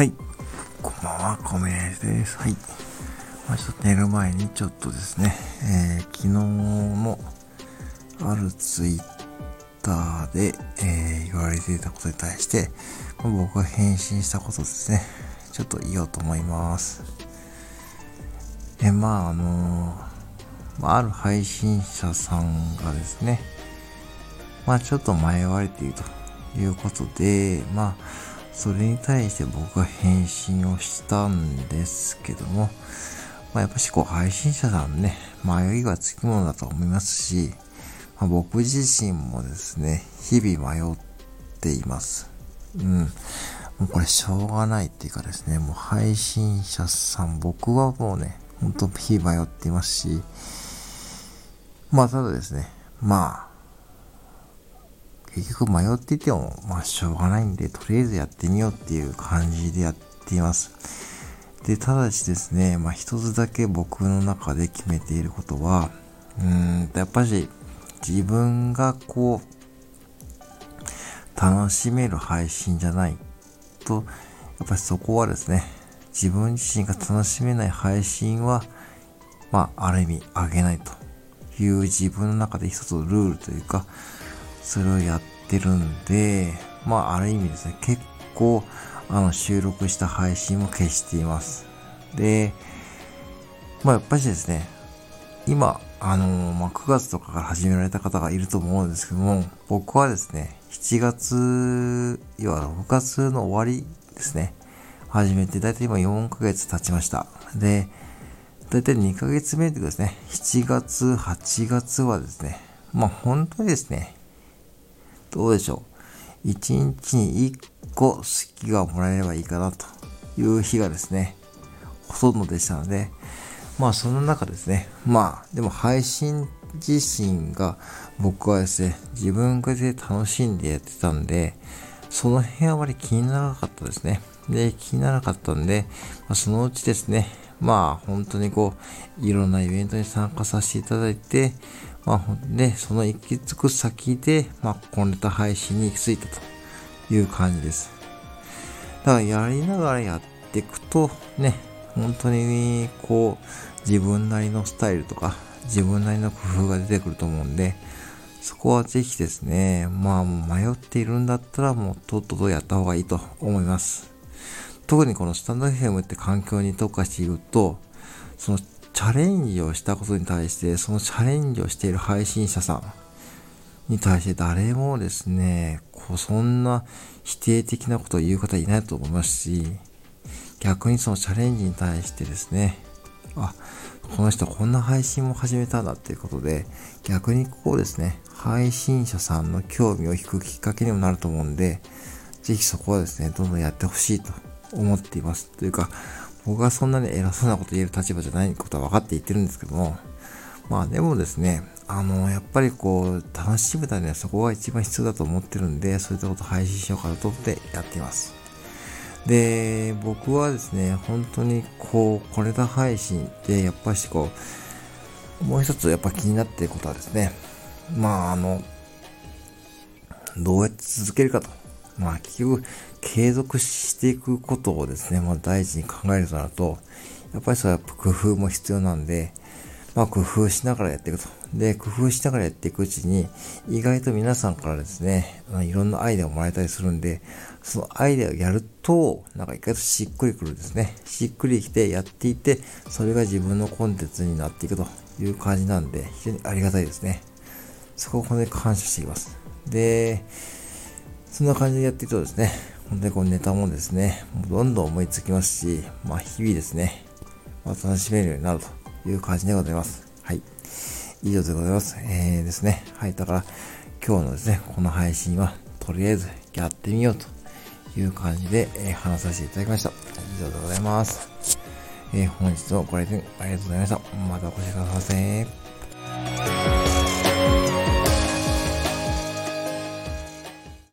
はい。こんばんは、コメです。はい。まあ、ちょっと寝る前にちょっとですね、えー、昨日のあるツイッターで、えー、言われていたことに対して、僕が返信したことですね、ちょっと言おうと思います。え、まあ、あのー、ある配信者さんがですね、まあちょっと迷われているということで、まあそれに対して僕が返信をしたんですけども、まあ、やっぱしこう配信者さんね、迷いがつきものだと思いますし、まあ、僕自身もですね、日々迷っています。うん。もうこれしょうがないっていうかですね、もう配信者さん、僕はもうね、ほんと日々迷っていますし、まあただですね、まあ、結局迷っていても、まあしょうがないんで、とりあえずやってみようっていう感じでやっています。で、ただしですね、まあ一つだけ僕の中で決めていることは、うーん、やっぱり自分がこう、楽しめる配信じゃないと、やっぱりそこはですね、自分自身が楽しめない配信は、まあ、ある意味、あげないという自分の中で一つのルールというか、それをやってるんで、まあ、ある意味ですね、結構、あの、収録した配信も消しています。で、まあ、やっぱりですね、今、あのまあ、9月とかから始められた方がいると思うんですけども、僕はですね、7月、要は6月の終わりですね、始めて、だいたい今4ヶ月経ちました。で、だいたい2ヶ月目でですね、7月、8月はですね、まあ本当にですね、どうでしょう。1日に1個好きがもらえればいいかなという日がですね、ほとんどでしたので、まあその中ですね、まあでも配信自身が僕はですね、自分がで楽しんでやってたんで、その辺はあまり気にならなかったですね。で、気にならなかったんで、まあ、そのうちですね、まあ本当にこう、いろんなイベントに参加させていただいて、まあ、で、その行き着く先で、まあ、こネタ配信に行き着いたという感じです。だからやりながらやっていくと、ね、本当に、こう、自分なりのスタイルとか、自分なりの工夫が出てくると思うんで、そこはぜひですね、まあ迷っているんだったらもうとっととやった方がいいと思います。特にこのスタンド FM って環境に特化していると、そのチャレンジをしたことに対して、そのチャレンジをしている配信者さんに対して誰もですね、こうそんな否定的なことを言う方いないと思いますし、逆にそのチャレンジに対してですね、あ、この人こんな配信も始めたんだっていうことで、逆にこうですね、配信者さんの興味を引くきっかけにもなると思うんで、ぜひそこはですね、どんどんやってほしいと思っています。というか、僕はそんなに偉そうなこと言える立場じゃないことは分かって言ってるんですけども、まあでもですね、あの、やっぱりこう、楽しむためにはそこが一番必要だと思ってるんで、そういったことを配信しようかなと思ってやっています。で、僕はですね、本当にこう、これだ配信ってやっぱしこう、もう一つやっぱ気になっていることはですね、まああの、どうやって続けるかと。まあ結局、継続していくことをですね、まあ大事に考えるとなると、やっぱりそれは工夫も必要なんで、まあ工夫しながらやっていくと。で、工夫しながらやっていくうちに、意外と皆さんからですね、いろんなアイデアをもらえたりするんで、そのアイデアをやると、なんか意外としっくりくるんですね。しっくりきてやっていて、それが自分のコンテンツになっていくという感じなんで、非常にありがたいですね。そこを本当に感謝しています。で、そんな感じでやっていくとですね、本当にこうネタもですね、どんどん思いつきますし、まあ日々ですね、まあ、楽しめるようになるという感じでございます。はい。以上でございます。えーですね。はい。だから今日のですね、この配信はとりあえずやってみようという感じで、え、話させていただきました。以上でございます。えー、本日もご来店ありがとうございました。またお越しくださいませ。